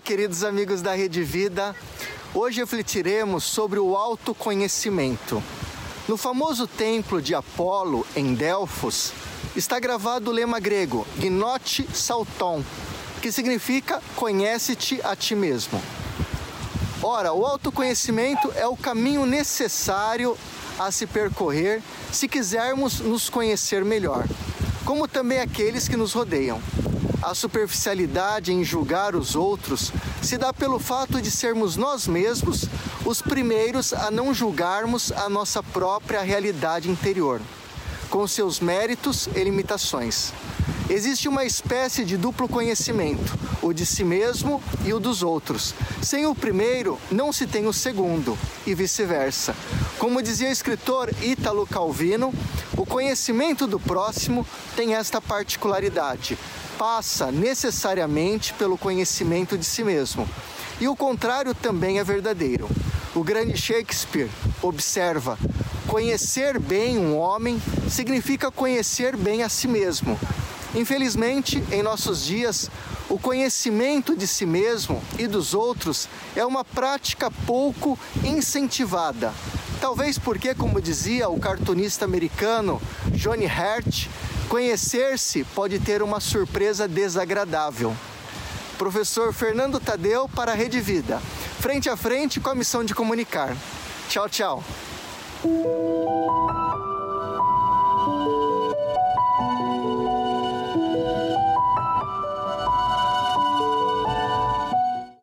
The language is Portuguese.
queridos amigos da Rede Vida. Hoje refletiremos sobre o autoconhecimento. No famoso templo de Apolo, em Delfos, está gravado o lema grego Gnote Salton, que significa conhece-te a ti mesmo. Ora, o autoconhecimento é o caminho necessário a se percorrer se quisermos nos conhecer melhor, como também aqueles que nos rodeiam. A superficialidade em julgar os outros se dá pelo fato de sermos nós mesmos os primeiros a não julgarmos a nossa própria realidade interior, com seus méritos e limitações. Existe uma espécie de duplo conhecimento, o de si mesmo e o dos outros. Sem o primeiro, não se tem o segundo, e vice-versa. Como dizia o escritor Ítalo Calvino, o conhecimento do próximo tem esta particularidade passa necessariamente pelo conhecimento de si mesmo. E o contrário também é verdadeiro. O grande Shakespeare observa: conhecer bem um homem significa conhecer bem a si mesmo. Infelizmente, em nossos dias, o conhecimento de si mesmo e dos outros é uma prática pouco incentivada. Talvez porque, como dizia o cartunista americano Johnny Hurt, Conhecer-se pode ter uma surpresa desagradável. Professor Fernando Tadeu para a Rede Vida. Frente a frente com a missão de comunicar. Tchau, tchau.